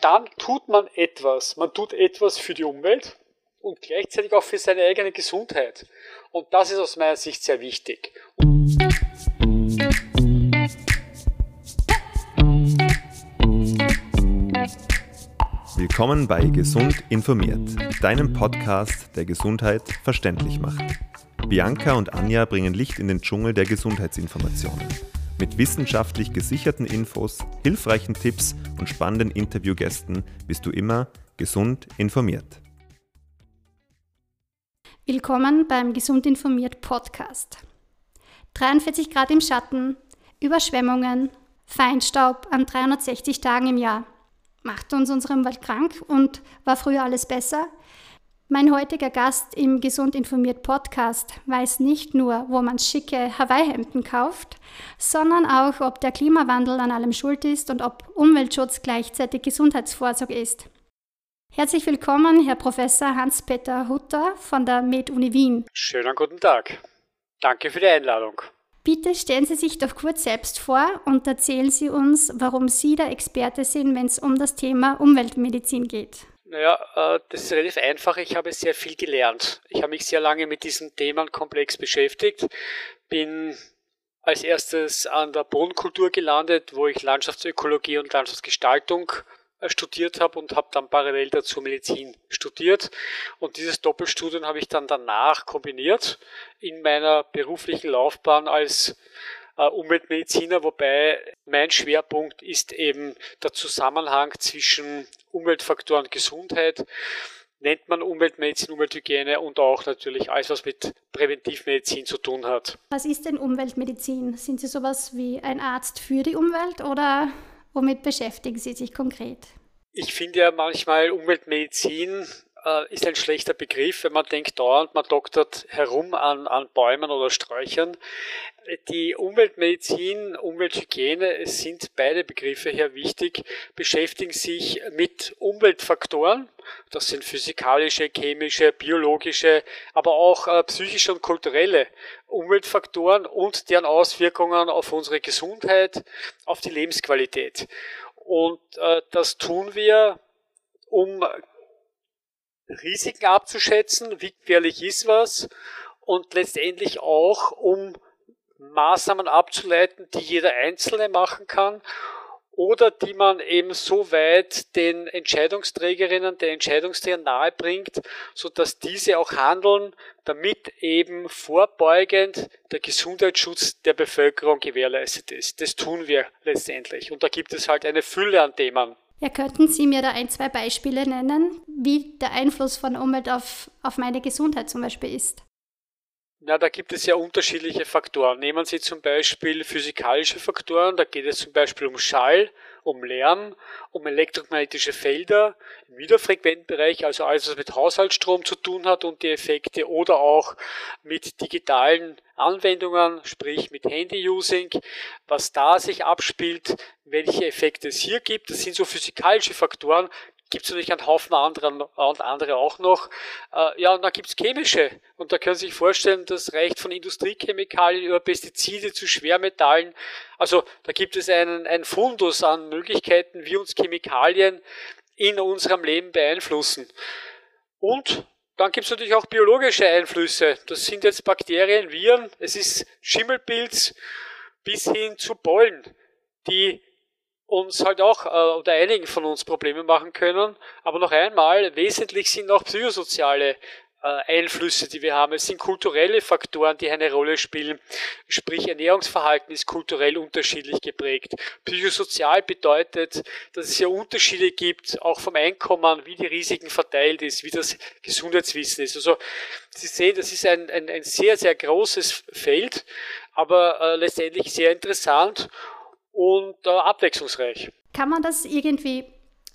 dann tut man etwas. Man tut etwas für die Umwelt und gleichzeitig auch für seine eigene Gesundheit. Und das ist aus meiner Sicht sehr wichtig. Willkommen bei Gesund informiert, deinem Podcast, der Gesundheit verständlich macht. Bianca und Anja bringen Licht in den Dschungel der Gesundheitsinformationen. Mit wissenschaftlich gesicherten Infos, hilfreichen Tipps und spannenden Interviewgästen bist du immer gesund informiert. Willkommen beim Gesund informiert Podcast. 43 Grad im Schatten, Überschwemmungen, Feinstaub an 360 Tagen im Jahr. Macht uns unsere Umwelt krank und war früher alles besser? Mein heutiger Gast im Gesund informiert Podcast weiß nicht nur, wo man schicke Hawaii-Hemden kauft, sondern auch, ob der Klimawandel an allem schuld ist und ob Umweltschutz gleichzeitig Gesundheitsvorsorge ist. Herzlich willkommen, Herr Professor Hans-Peter Hutter von der Med-Uni Wien. Schönen guten Tag. Danke für die Einladung. Bitte stellen Sie sich doch kurz selbst vor und erzählen Sie uns, warum Sie der Experte sind, wenn es um das Thema Umweltmedizin geht. Naja, äh, das ist relativ einfach. Ich habe sehr viel gelernt. Ich habe mich sehr lange mit diesem Themenkomplex beschäftigt, bin als erstes an der Bodenkultur gelandet, wo ich Landschaftsökologie und Landschaftsgestaltung äh, studiert habe und habe dann parallel dazu Medizin studiert. Und dieses Doppelstudium habe ich dann danach kombiniert in meiner beruflichen Laufbahn als äh, Umweltmediziner, wobei mein Schwerpunkt ist eben der Zusammenhang zwischen Umweltfaktoren und Gesundheit. Nennt man Umweltmedizin, Umwelthygiene und auch natürlich alles, was mit Präventivmedizin zu tun hat. Was ist denn Umweltmedizin? Sind Sie sowas wie ein Arzt für die Umwelt oder womit beschäftigen Sie sich konkret? Ich finde ja manchmal Umweltmedizin äh, ist ein schlechter Begriff, wenn man denkt dauernd, man doktert herum an, an Bäumen oder Sträuchern. Die Umweltmedizin, Umwelthygiene, es sind beide Begriffe hier wichtig, beschäftigen sich mit Umweltfaktoren. Das sind physikalische, chemische, biologische, aber auch äh, psychische und kulturelle Umweltfaktoren und deren Auswirkungen auf unsere Gesundheit, auf die Lebensqualität. Und äh, das tun wir, um Risiken abzuschätzen, wie gefährlich ist was und letztendlich auch, um Maßnahmen abzuleiten, die jeder Einzelne machen kann oder die man eben so weit den Entscheidungsträgerinnen, den Entscheidungsträgern nahe bringt, so dass diese auch handeln, damit eben vorbeugend der Gesundheitsschutz der Bevölkerung gewährleistet ist. Das tun wir letztendlich. Und da gibt es halt eine Fülle an Themen. Ja, könnten Sie mir da ein, zwei Beispiele nennen, wie der Einfluss von Umwelt auf, auf meine Gesundheit zum Beispiel ist? Na, da gibt es ja unterschiedliche Faktoren. Nehmen Sie zum Beispiel physikalische Faktoren, da geht es zum Beispiel um Schall, um Lärm, um elektromagnetische Felder im niederfrequenten Bereich, also alles, was mit Haushaltsstrom zu tun hat und die Effekte oder auch mit digitalen Anwendungen, sprich mit Handy-Using, was da sich abspielt, welche Effekte es hier gibt. Das sind so physikalische Faktoren, gibt es natürlich einen Haufen anderen, und andere auch noch. Äh, ja, und dann gibt es chemische. Und da können Sie sich vorstellen, das reicht von Industriechemikalien über Pestizide zu Schwermetallen. Also da gibt es einen, einen Fundus an Möglichkeiten, wie uns Chemikalien in unserem Leben beeinflussen. Und dann gibt es natürlich auch biologische Einflüsse. Das sind jetzt Bakterien, Viren, es ist Schimmelpilz bis hin zu Pollen, die uns halt auch äh, oder einigen von uns Probleme machen können. Aber noch einmal, wesentlich sind auch psychosoziale äh, Einflüsse, die wir haben. Es sind kulturelle Faktoren, die eine Rolle spielen. Sprich, Ernährungsverhalten ist kulturell unterschiedlich geprägt. Psychosozial bedeutet, dass es ja Unterschiede gibt, auch vom Einkommen, wie die Risiken verteilt ist, wie das Gesundheitswissen ist. Also, Sie sehen, das ist ein, ein, ein sehr, sehr großes Feld, aber äh, letztendlich sehr interessant und äh, abwechslungsreich. Kann man das irgendwie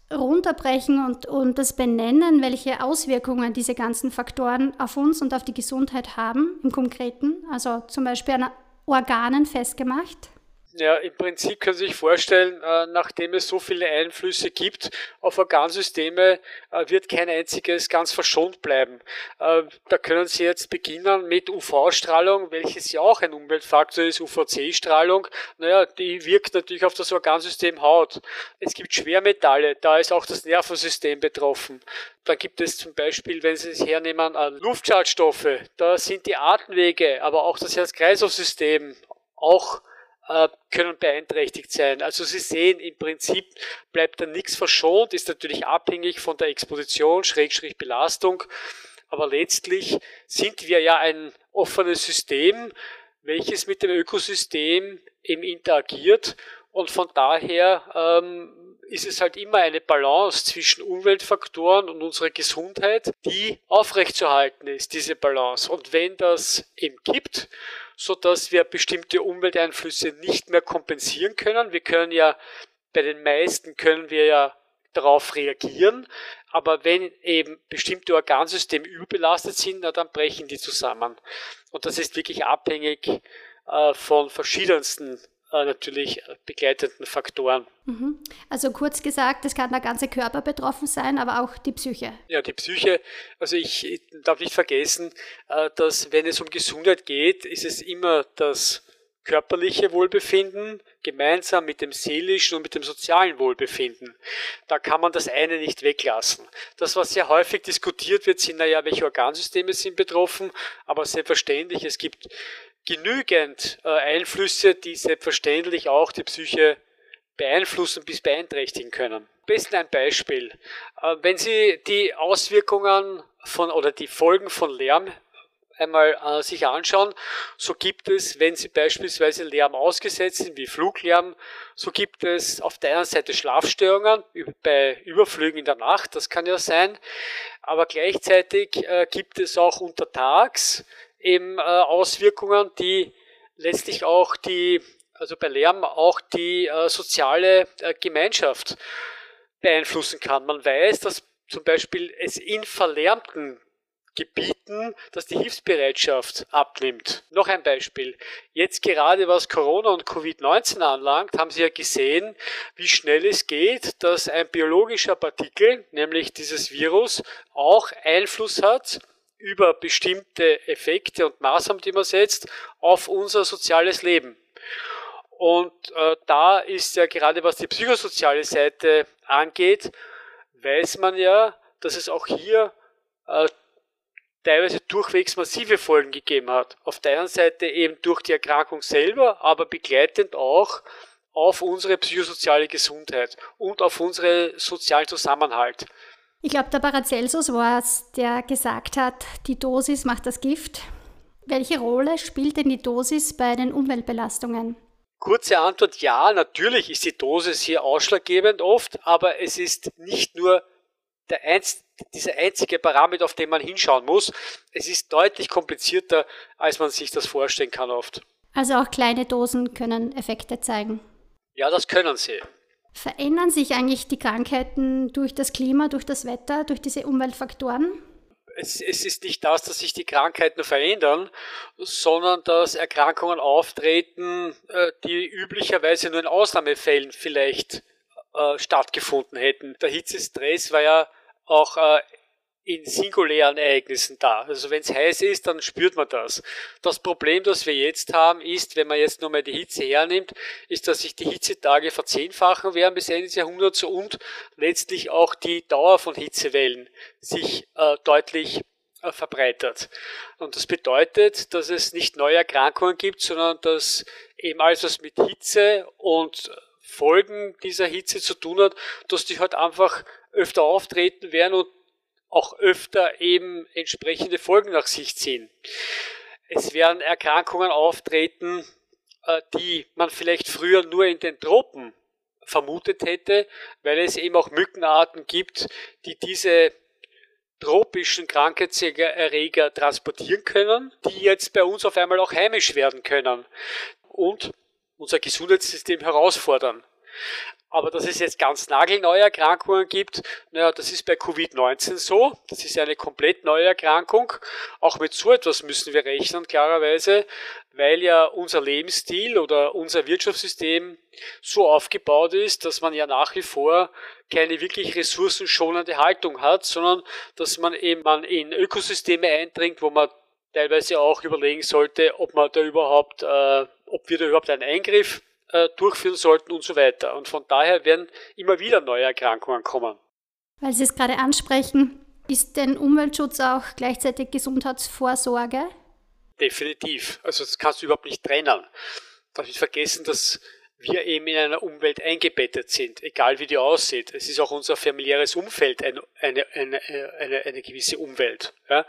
runterbrechen und, und das benennen, welche Auswirkungen diese ganzen Faktoren auf uns und auf die Gesundheit haben im Konkreten? Also zum Beispiel an Organen festgemacht? Ja, im Prinzip können Sie sich vorstellen, äh, nachdem es so viele Einflüsse gibt auf Organsysteme, äh, wird kein einziges ganz verschont bleiben. Äh, da können Sie jetzt beginnen mit UV-Strahlung, welches ja auch ein Umweltfaktor ist, UVC-Strahlung. Naja, die wirkt natürlich auf das Organsystem Haut. Es gibt Schwermetalle, da ist auch das Nervensystem betroffen. Da gibt es zum Beispiel, wenn Sie es hernehmen, Luftschadstoffe, da sind die Atemwege, aber auch das Herz-Kreislauf-System auch äh, können beeinträchtigt sein. Also Sie sehen, im Prinzip bleibt da nichts verschont, ist natürlich abhängig von der Exposition, Schrägstrich Belastung, aber letztlich sind wir ja ein offenes System, welches mit dem Ökosystem eben interagiert und von daher ähm, ist es halt immer eine Balance zwischen Umweltfaktoren und unserer Gesundheit, die aufrechtzuerhalten ist, diese Balance. Und wenn das eben kippt, so dass wir bestimmte Umwelteinflüsse nicht mehr kompensieren können. Wir können ja, bei den meisten können wir ja darauf reagieren, aber wenn eben bestimmte Organsysteme überbelastet sind, na, dann brechen die zusammen. Und das ist wirklich abhängig äh, von verschiedensten natürlich begleitenden Faktoren. Mhm. Also kurz gesagt, es kann der ganze Körper betroffen sein, aber auch die Psyche. Ja, die Psyche, also ich, ich darf nicht vergessen, äh, dass wenn es um Gesundheit geht, ist es immer das körperliche Wohlbefinden gemeinsam mit dem seelischen und mit dem sozialen Wohlbefinden. Da kann man das eine nicht weglassen. Das, was sehr häufig diskutiert wird, sind naja, welche Organsysteme sind betroffen, aber selbstverständlich, es gibt genügend äh, Einflüsse, die selbstverständlich auch die Psyche beeinflussen bis beeinträchtigen können. Besten ein Beispiel. Äh, wenn Sie die Auswirkungen von oder die Folgen von Lärm einmal äh, sich anschauen, so gibt es, wenn Sie beispielsweise Lärm ausgesetzt sind, wie Fluglärm, so gibt es auf der einen Seite Schlafstörungen bei Überflügen in der Nacht, das kann ja sein, aber gleichzeitig äh, gibt es auch untertags eben äh, Auswirkungen, die letztlich auch die, also bei Lärm auch die äh, soziale äh, Gemeinschaft beeinflussen kann. Man weiß, dass zum Beispiel es in verlärmten Gebieten, dass die Hilfsbereitschaft abnimmt. Noch ein Beispiel. Jetzt gerade was Corona und Covid-19 anlangt, haben Sie ja gesehen, wie schnell es geht, dass ein biologischer Partikel, nämlich dieses Virus, auch Einfluss hat über bestimmte Effekte und Maßnahmen, die man setzt, auf unser soziales Leben. Und äh, da ist ja gerade was die psychosoziale Seite angeht, weiß man ja, dass es auch hier äh, teilweise durchwegs massive Folgen gegeben hat. Auf der einen Seite eben durch die Erkrankung selber, aber begleitend auch auf unsere psychosoziale Gesundheit und auf unseren sozialen Zusammenhalt. Ich glaube, der Paracelsus war es, der gesagt hat, die Dosis macht das Gift. Welche Rolle spielt denn die Dosis bei den Umweltbelastungen? Kurze Antwort, ja, natürlich ist die Dosis hier ausschlaggebend oft, aber es ist nicht nur der einz dieser einzige Parameter, auf den man hinschauen muss. Es ist deutlich komplizierter, als man sich das vorstellen kann oft. Also auch kleine Dosen können Effekte zeigen. Ja, das können sie. Verändern sich eigentlich die Krankheiten durch das Klima, durch das Wetter, durch diese Umweltfaktoren? Es, es, ist nicht das, dass sich die Krankheiten verändern, sondern dass Erkrankungen auftreten, äh, die üblicherweise nur in Ausnahmefällen vielleicht äh, stattgefunden hätten. Der Hitzestress war ja auch äh, in singulären Ereignissen da. Also wenn es heiß ist, dann spürt man das. Das Problem, das wir jetzt haben, ist, wenn man jetzt nur mal die Hitze hernimmt, ist, dass sich die Hitzetage verzehnfachen werden bis Ende des Jahrhunderts und letztlich auch die Dauer von Hitzewellen sich äh, deutlich äh, verbreitert. Und das bedeutet, dass es nicht neue Erkrankungen gibt, sondern dass eben alles, was mit Hitze und Folgen dieser Hitze zu tun hat, dass die halt einfach öfter auftreten werden und auch öfter eben entsprechende Folgen nach sich ziehen. Es werden Erkrankungen auftreten, äh, die man vielleicht früher nur in den Tropen vermutet hätte, weil es eben auch Mückenarten gibt, die diese tropischen Krankheitserreger transportieren können, die jetzt bei uns auf einmal auch heimisch werden können und unser Gesundheitssystem herausfordern. Aber dass es jetzt ganz nagelneue Erkrankungen gibt, naja, das ist bei Covid-19 so. Das ist eine komplett neue Erkrankung. Auch mit so etwas müssen wir rechnen, klarerweise, weil ja unser Lebensstil oder unser Wirtschaftssystem so aufgebaut ist, dass man ja nach wie vor keine wirklich ressourcenschonende Haltung hat, sondern dass man eben in Ökosysteme eindringt, wo man teilweise auch überlegen sollte, ob man da überhaupt, äh, ob wir da überhaupt einen Eingriff äh, durchführen sollten und so weiter. Und von daher werden immer wieder neue Erkrankungen kommen. Weil Sie es gerade ansprechen, ist denn Umweltschutz auch gleichzeitig Gesundheitsvorsorge? Definitiv. Also das kannst du überhaupt nicht trennen. Darf nicht vergessen, dass wir eben in einer Umwelt eingebettet sind, egal wie die aussieht. Es ist auch unser familiäres Umfeld eine, eine, eine, eine, eine gewisse Umwelt. Ja?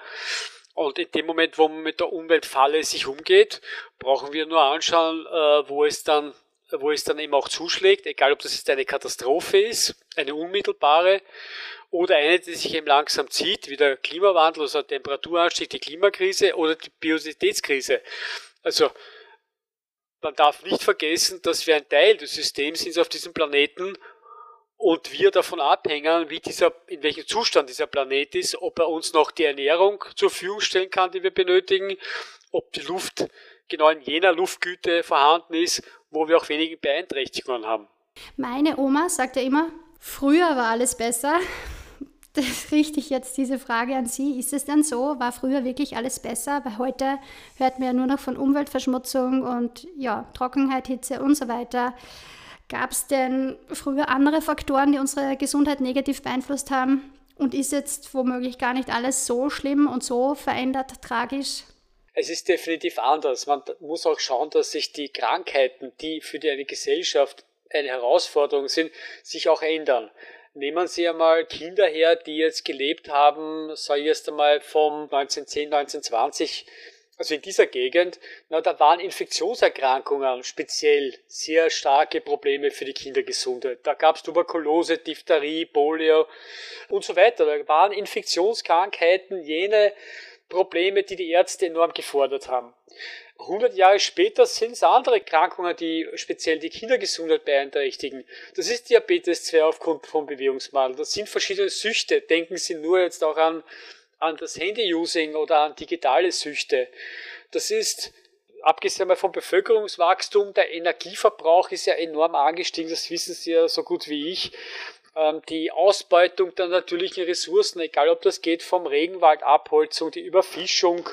Und in dem Moment, wo man mit der Umwelt fahrlässig umgeht, brauchen wir nur anschauen, äh, wo es dann wo es dann eben auch zuschlägt, egal ob das jetzt eine Katastrophe ist, eine unmittelbare oder eine, die sich eben langsam zieht, wie der Klimawandel, also der Temperaturanstieg, die Klimakrise oder die Biodiversitätskrise. Also man darf nicht vergessen, dass wir ein Teil des Systems sind auf diesem Planeten und wir davon abhängen, wie dieser, in welchem Zustand dieser Planet ist, ob er uns noch die Ernährung zur Verfügung stellen kann, die wir benötigen, ob die Luft genau in jener Luftgüte vorhanden ist, wo wir auch wenige Beeinträchtigungen haben. Meine Oma sagt ja immer, früher war alles besser. Das richte ich jetzt diese Frage an Sie. Ist es denn so? War früher wirklich alles besser? Weil heute hört man ja nur noch von Umweltverschmutzung und ja, Trockenheit, Hitze und so weiter. Gab es denn früher andere Faktoren, die unsere Gesundheit negativ beeinflusst haben? Und ist jetzt womöglich gar nicht alles so schlimm und so verändert, tragisch? Es ist definitiv anders. Man muss auch schauen, dass sich die Krankheiten, die für die eine Gesellschaft eine Herausforderung sind, sich auch ändern. Nehmen Sie einmal Kinder her, die jetzt gelebt haben, ich erst einmal vom 1910, 1920, also in dieser Gegend, na, da waren Infektionserkrankungen speziell sehr starke Probleme für die Kindergesundheit. Da gab es Tuberkulose, Diphtherie, Polio und so weiter. Da waren Infektionskrankheiten jene, Probleme, die die Ärzte enorm gefordert haben. 100 Jahre später sind es andere Erkrankungen, die speziell die Kindergesundheit beeinträchtigen. Das ist Diabetes 2 aufgrund von Bewegungsmangel. Das sind verschiedene Süchte. Denken Sie nur jetzt auch an, an das Handy-Using oder an digitale Süchte. Das ist abgesehen vom Bevölkerungswachstum, der Energieverbrauch ist ja enorm angestiegen, das wissen Sie ja so gut wie ich. Ähm, die Ausbeutung der natürlichen Ressourcen, egal ob das geht vom Regenwaldabholzung, die Überfischung,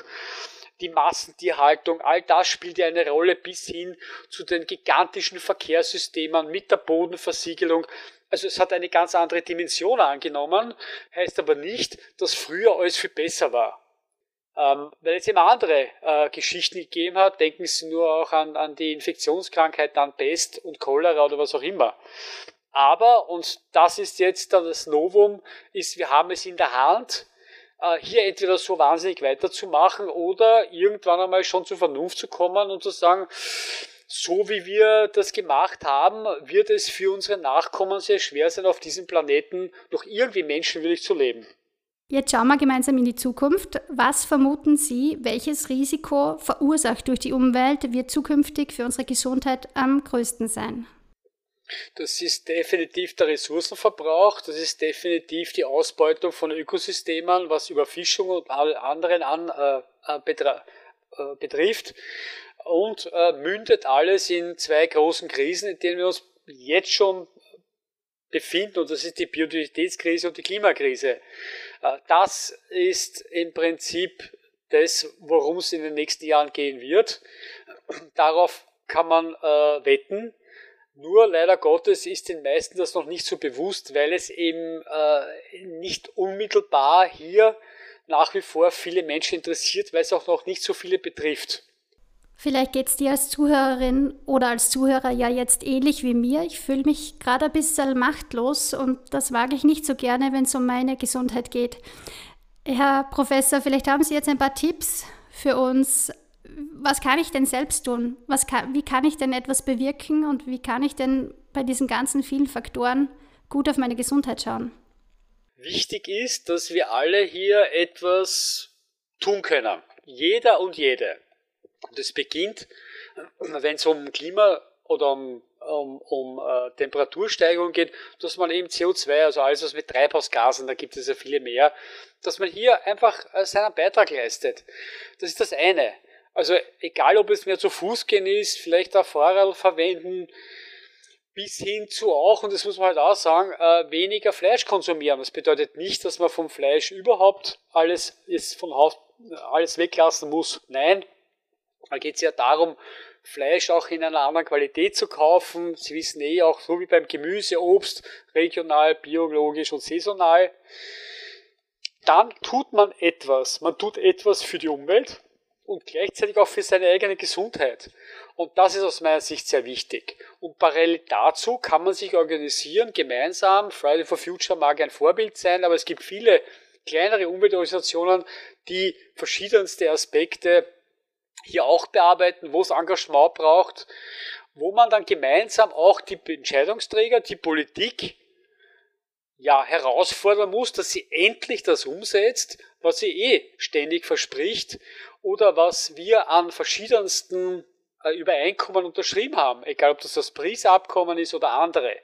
die Massentierhaltung, all das spielt ja eine Rolle bis hin zu den gigantischen Verkehrssystemen mit der Bodenversiegelung. Also es hat eine ganz andere Dimension angenommen, heißt aber nicht, dass früher alles viel besser war. Ähm, weil es immer andere äh, Geschichten gegeben hat, denken Sie nur auch an, an die Infektionskrankheiten, an Pest und Cholera oder was auch immer. Aber, und das ist jetzt dann das Novum, ist, wir haben es in der Hand, äh, hier entweder so wahnsinnig weiterzumachen oder irgendwann einmal schon zur Vernunft zu kommen und zu sagen, so wie wir das gemacht haben, wird es für unsere Nachkommen sehr schwer sein, auf diesem Planeten noch irgendwie menschenwürdig zu leben. Jetzt schauen wir gemeinsam in die Zukunft. Was vermuten Sie, welches Risiko verursacht durch die Umwelt wird zukünftig für unsere Gesundheit am größten sein? Das ist definitiv der Ressourcenverbrauch, das ist definitiv die Ausbeutung von Ökosystemen, was Überfischung und alle anderen an, äh, äh, äh, betrifft und äh, mündet alles in zwei großen Krisen, in denen wir uns jetzt schon befinden, und das ist die Biodiversitätskrise und die Klimakrise. Äh, das ist im Prinzip das, worum es in den nächsten Jahren gehen wird. Darauf kann man äh, wetten. Nur leider Gottes ist den meisten das noch nicht so bewusst, weil es eben äh, nicht unmittelbar hier nach wie vor viele Menschen interessiert, weil es auch noch nicht so viele betrifft. Vielleicht geht es dir als Zuhörerin oder als Zuhörer ja jetzt ähnlich wie mir. Ich fühle mich gerade ein bisschen machtlos und das wage ich nicht so gerne, wenn es um meine Gesundheit geht. Herr Professor, vielleicht haben Sie jetzt ein paar Tipps für uns, was kann ich denn selbst tun? Was kann, wie kann ich denn etwas bewirken und wie kann ich denn bei diesen ganzen vielen Faktoren gut auf meine Gesundheit schauen? Wichtig ist, dass wir alle hier etwas tun können. Jeder und jede. Und es beginnt, wenn es um Klima oder um um, um äh, Temperatursteigerung geht, dass man eben CO2, also alles was mit Treibhausgasen, da gibt es ja viele mehr, dass man hier einfach äh, seinen Beitrag leistet. Das ist das eine. Also egal, ob es mehr zu Fuß gehen ist, vielleicht auch Fahrrad verwenden, bis hin zu auch, und das muss man halt auch sagen, äh, weniger Fleisch konsumieren. Das bedeutet nicht, dass man vom Fleisch überhaupt alles ist von Haus alles weglassen muss. Nein, da geht es ja darum, Fleisch auch in einer anderen Qualität zu kaufen. Sie wissen eh auch, so wie beim Gemüse, Obst, regional, biologisch und saisonal. Dann tut man etwas. Man tut etwas für die Umwelt und gleichzeitig auch für seine eigene Gesundheit. Und das ist aus meiner Sicht sehr wichtig. Und parallel dazu kann man sich organisieren, gemeinsam. Friday for Future mag ein Vorbild sein, aber es gibt viele kleinere Umweltorganisationen, die verschiedenste Aspekte hier auch bearbeiten, wo es Engagement braucht, wo man dann gemeinsam auch die Entscheidungsträger, die Politik, ja, herausfordern muss, dass sie endlich das umsetzt, was sie eh ständig verspricht oder was wir an verschiedensten äh, Übereinkommen unterschrieben haben, egal ob das das Paris-Abkommen ist oder andere.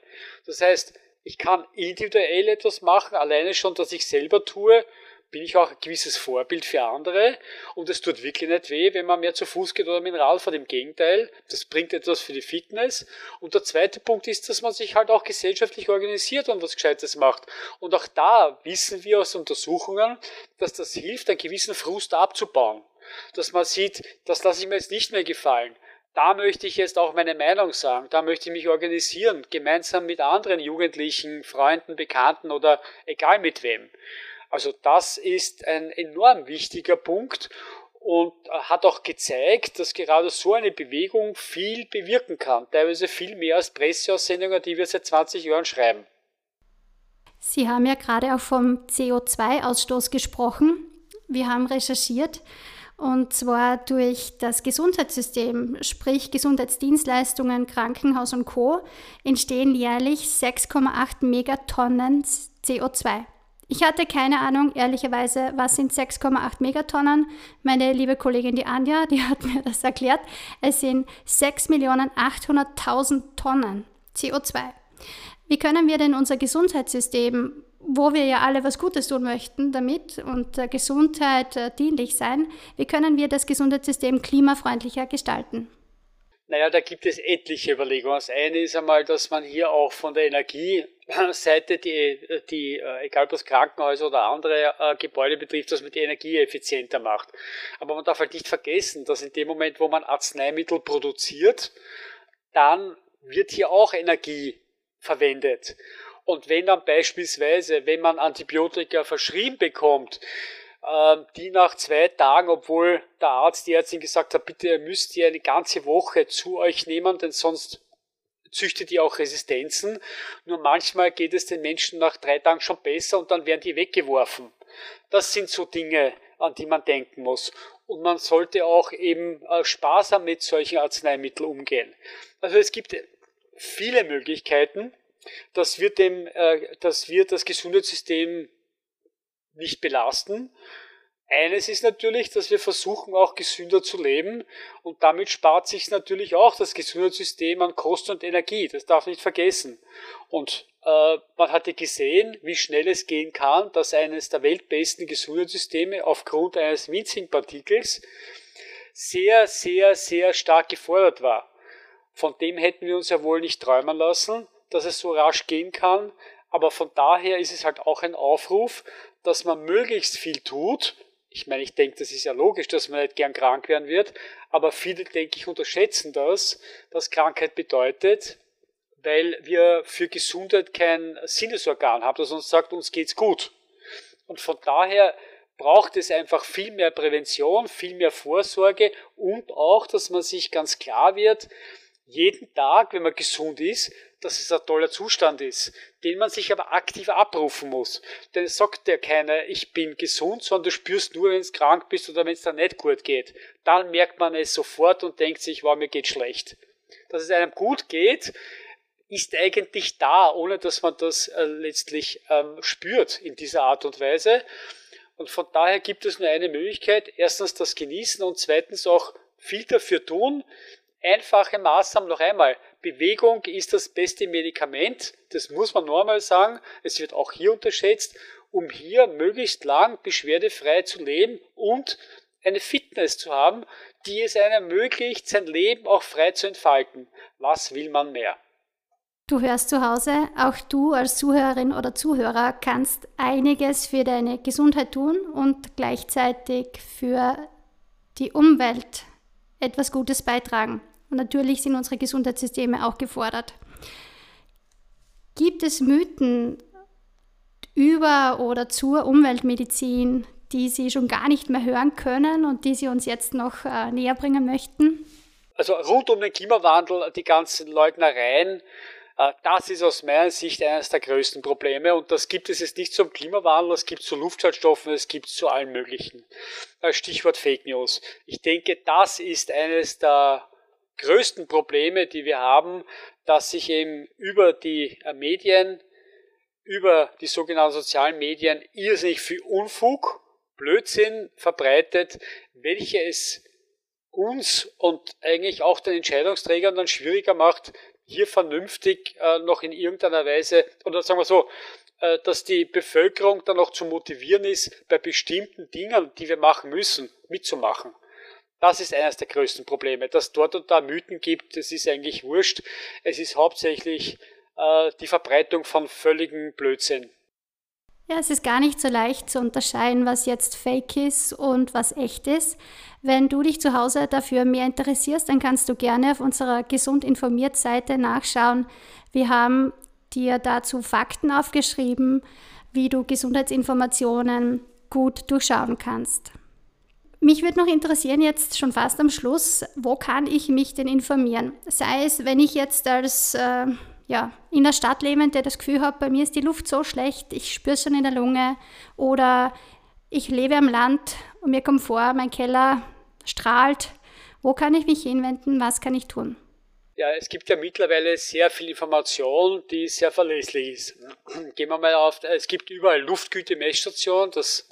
Das heißt, ich kann individuell etwas machen, alleine schon, dass ich selber tue, bin ich auch ein gewisses Vorbild für andere und es tut wirklich nicht weh, wenn man mehr zu Fuß geht oder Rad fährt. Im Gegenteil, das bringt etwas für die Fitness. Und der zweite Punkt ist, dass man sich halt auch gesellschaftlich organisiert und was Gescheites macht. Und auch da wissen wir aus Untersuchungen, dass das hilft, einen gewissen Frust abzubauen. Dass man sieht, das lasse ich mir jetzt nicht mehr gefallen da möchte ich jetzt auch meine Meinung sagen. Da möchte ich mich organisieren, gemeinsam mit anderen Jugendlichen, Freunden, Bekannten oder egal mit wem. Also das ist ein enorm wichtiger Punkt und hat auch gezeigt, dass gerade so eine Bewegung viel bewirken kann. Teilweise viel mehr als Presseaussendungen, die wir seit 20 Jahren schreiben. Sie haben ja gerade auch vom CO2-Ausstoß gesprochen. Wir haben recherchiert. Und zwar durch das Gesundheitssystem, sprich Gesundheitsdienstleistungen, Krankenhaus und Co. entstehen jährlich 6,8 Megatonnen CO2. Ich hatte keine Ahnung, ehrlicherweise, was sind 6,8 Megatonnen. Meine liebe Kollegin, die Anja, die hat mir das erklärt. Es sind 6.800.000 Tonnen CO2. Wie können wir denn unser Gesundheitssystem wo wir ja alle was Gutes tun möchten damit und der Gesundheit äh, dienlich sein, wie können wir das Gesundheitssystem klimafreundlicher gestalten? Naja, da gibt es etliche Überlegungen. Das eine ist einmal, dass man hier auch von der Energieseite, die, die äh, egal ob das Krankenhäuser oder andere äh, Gebäude betrifft, dass man die Energie effizienter macht. Aber man darf halt nicht vergessen, dass in dem Moment, wo man Arzneimittel produziert, dann wird hier auch Energie verwendet. Und wenn dann beispielsweise, wenn man Antibiotika verschrieben bekommt, ähm, die nach zwei Tagen, obwohl der Arzt, die Ärztin gesagt hat, bitte ihr müsst ihr eine ganze Woche zu euch nehmen, denn sonst züchtet ihr auch Resistenzen. Nur manchmal geht es den Menschen nach drei Tagen schon besser und dann werden die weggeworfen. Das sind so Dinge, an die man denken muss. Und man sollte auch eben äh, sparsam mit solchen Arzneimitteln umgehen. Also es gibt viele Möglichkeiten dass wir, dem, äh, dass wir das Gesundheitssystem nicht belasten. Eines ist natürlich, dass wir versuchen, auch gesünder zu leben und damit spart sich natürlich auch das Gesundheitssystem an Kosten und Energie. Das darf nicht vergessen. Und äh, man hatte gesehen, wie schnell es gehen kann, dass eines der weltbesten Gesundheitssysteme aufgrund eines winzigen Partikels sehr, sehr, sehr stark gefordert war. Von dem hätten wir uns ja wohl nicht träumen lassen dass es so rasch gehen kann. Aber von daher ist es halt auch ein Aufruf, dass man möglichst viel tut. Ich meine, ich denke, das ist ja logisch, dass man nicht gern krank werden wird, aber viele, denke ich, unterschätzen das, was Krankheit bedeutet, weil wir für Gesundheit kein Sinnesorgan haben, das uns sagt, uns geht's gut. Und von daher braucht es einfach viel mehr Prävention, viel mehr Vorsorge und auch, dass man sich ganz klar wird, jeden Tag, wenn man gesund ist, dass es ein toller Zustand ist, den man sich aber aktiv abrufen muss. Denn es sagt dir keiner, ich bin gesund, sondern du spürst nur, wenn du krank bist oder wenn es dir nicht gut geht. Dann merkt man es sofort und denkt sich, wow, mir geht schlecht. Dass es einem gut geht, ist eigentlich da, ohne dass man das äh, letztlich ähm, spürt in dieser Art und Weise. Und von daher gibt es nur eine Möglichkeit. Erstens das Genießen und zweitens auch viel dafür tun, einfache Maßnahmen noch einmal. Bewegung ist das beste Medikament, das muss man normal sagen. Es wird auch hier unterschätzt, um hier möglichst lang beschwerdefrei zu leben und eine Fitness zu haben, die es einem ermöglicht, sein Leben auch frei zu entfalten. Was will man mehr? Du hörst zu Hause, auch du als Zuhörerin oder Zuhörer kannst einiges für deine Gesundheit tun und gleichzeitig für die Umwelt etwas Gutes beitragen. Und natürlich sind unsere Gesundheitssysteme auch gefordert. Gibt es Mythen über oder zur Umweltmedizin, die Sie schon gar nicht mehr hören können und die Sie uns jetzt noch äh, näher bringen möchten? Also rund um den Klimawandel, die ganzen Leugnereien, äh, das ist aus meiner Sicht eines der größten Probleme und das gibt es jetzt nicht zum Klimawandel, es gibt zu Luftschadstoffen, es gibt zu allen möglichen. Äh, Stichwort Fake News. Ich denke, das ist eines der größten Probleme, die wir haben, dass sich eben über die äh, Medien, über die sogenannten sozialen Medien irrsinnig viel Unfug, Blödsinn verbreitet, welche es uns und eigentlich auch den Entscheidungsträgern dann schwieriger macht, hier vernünftig äh, noch in irgendeiner Weise, oder sagen wir so, äh, dass die Bevölkerung dann noch zu motivieren ist, bei bestimmten Dingen, die wir machen müssen, mitzumachen. Das ist eines der größten Probleme. Dass dort und da Mythen gibt, das ist eigentlich wurscht. Es ist hauptsächlich äh, die Verbreitung von völligen Blödsinn. Ja, es ist gar nicht so leicht zu unterscheiden, was jetzt fake ist und was echt ist. Wenn du dich zu Hause dafür mehr interessierst, dann kannst du gerne auf unserer Gesund informiert Seite nachschauen. Wir haben dir dazu Fakten aufgeschrieben, wie du Gesundheitsinformationen gut durchschauen kannst. Mich würde noch interessieren, jetzt schon fast am Schluss, wo kann ich mich denn informieren? Sei es, wenn ich jetzt als äh, ja, in der Stadt lebende das Gefühl habe, bei mir ist die Luft so schlecht, ich spüre es schon in der Lunge oder ich lebe am Land und mir kommt vor, mein Keller strahlt. Wo kann ich mich hinwenden? Was kann ich tun? Ja, es gibt ja mittlerweile sehr viel Information, die sehr verlässlich ist. Gehen wir mal auf, es gibt überall Luftgüte-Messstationen, das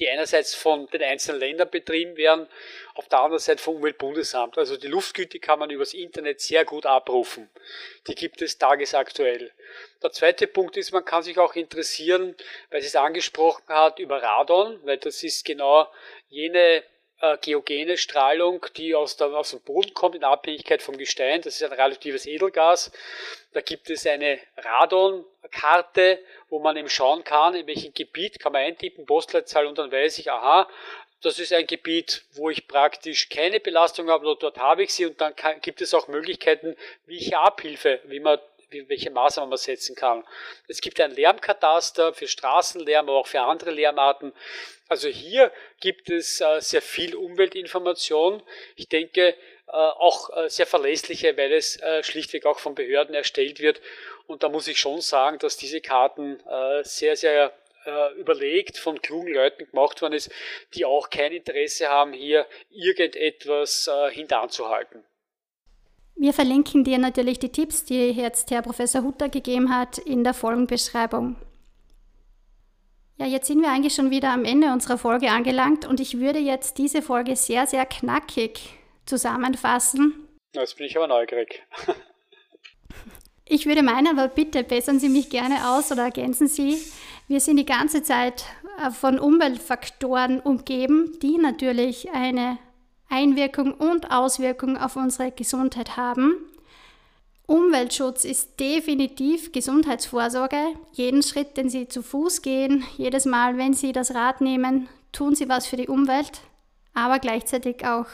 die einerseits von den einzelnen Ländern betrieben werden, auf der anderen Seite vom Umweltbundesamt. Also die Luftgüte kann man übers Internet sehr gut abrufen. Die gibt es tagesaktuell. Der zweite Punkt ist, man kann sich auch interessieren, weil sie es angesprochen hat, über Radon, weil das ist genau jene äh, geogene Strahlung, die aus, der, aus dem Boden kommt in Abhängigkeit vom Gestein. Das ist ein relatives Edelgas. Da gibt es eine Radonkarte, wo man eben schauen kann, in welchem Gebiet kann man eintippen, Postleitzahl und dann weiß ich, aha, das ist ein Gebiet, wo ich praktisch keine Belastung habe, dort habe ich sie und dann kann, gibt es auch Möglichkeiten, wie ich Abhilfe, wie man welche Maßnahmen man setzen kann. Es gibt ein Lärmkataster für Straßenlärm, aber auch für andere Lärmarten. Also hier gibt es äh, sehr viel Umweltinformation. Ich denke äh, auch äh, sehr verlässliche, weil es schlichtweg auch von Behörden erstellt wird. Und da muss ich schon sagen, dass diese Karten sehr, sehr überlegt von klugen Leuten gemacht worden ist, die auch kein Interesse haben, hier irgendetwas hintanzuhalten. Wir verlinken dir natürlich die Tipps, die jetzt Herr Professor Hutter gegeben hat, in der Folgenbeschreibung. Ja, jetzt sind wir eigentlich schon wieder am Ende unserer Folge angelangt und ich würde jetzt diese Folge sehr, sehr knackig zusammenfassen. Jetzt bin ich aber neugierig. ich würde meinen, aber bitte bessern Sie mich gerne aus oder ergänzen Sie. Wir sind die ganze Zeit äh, von Umweltfaktoren umgeben, die natürlich eine Einwirkung und Auswirkung auf unsere Gesundheit haben. Umweltschutz ist definitiv Gesundheitsvorsorge. Jeden Schritt, den Sie zu Fuß gehen, jedes Mal, wenn Sie das Rad nehmen, tun Sie was für die Umwelt, aber gleichzeitig auch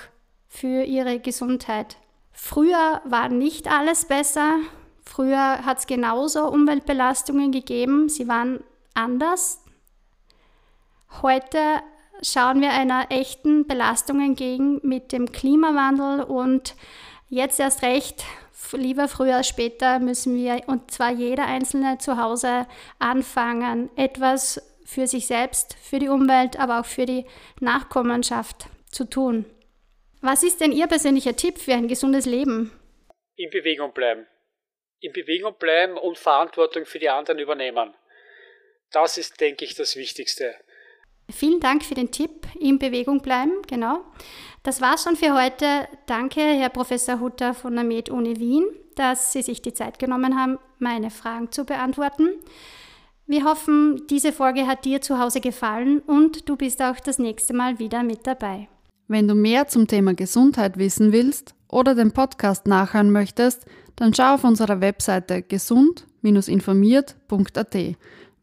für Ihre Gesundheit. Früher war nicht alles besser. Früher hat es genauso Umweltbelastungen gegeben. Sie waren anders. Heute schauen wir einer echten Belastung entgegen mit dem Klimawandel und jetzt erst recht lieber früher als später müssen wir, und zwar jeder Einzelne zu Hause, anfangen, etwas für sich selbst, für die Umwelt, aber auch für die Nachkommenschaft zu tun. Was ist denn Ihr persönlicher Tipp für ein gesundes Leben? In Bewegung bleiben. In Bewegung bleiben und Verantwortung für die anderen übernehmen. Das ist, denke ich, das Wichtigste. Vielen Dank für den Tipp, in Bewegung bleiben, genau. Das war's schon für heute. Danke, Herr Professor Hutter von der Med-Uni Wien, dass Sie sich die Zeit genommen haben, meine Fragen zu beantworten. Wir hoffen, diese Folge hat dir zu Hause gefallen und du bist auch das nächste Mal wieder mit dabei. Wenn du mehr zum Thema Gesundheit wissen willst oder den Podcast nachhören möchtest, dann schau auf unserer Webseite gesund-informiert.at.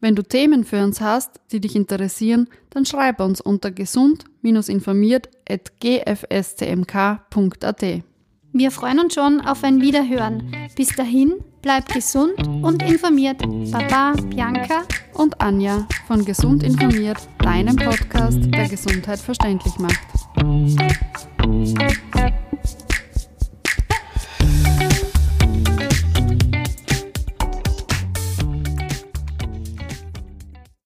Wenn du Themen für uns hast, die dich interessieren, dann schreib uns unter gesund-informiert.gfscmk.at. Wir freuen uns schon auf ein Wiederhören. Bis dahin, bleib gesund und informiert. Baba, Bianca und Anja von Gesund informiert, deinem Podcast, der Gesundheit verständlich macht.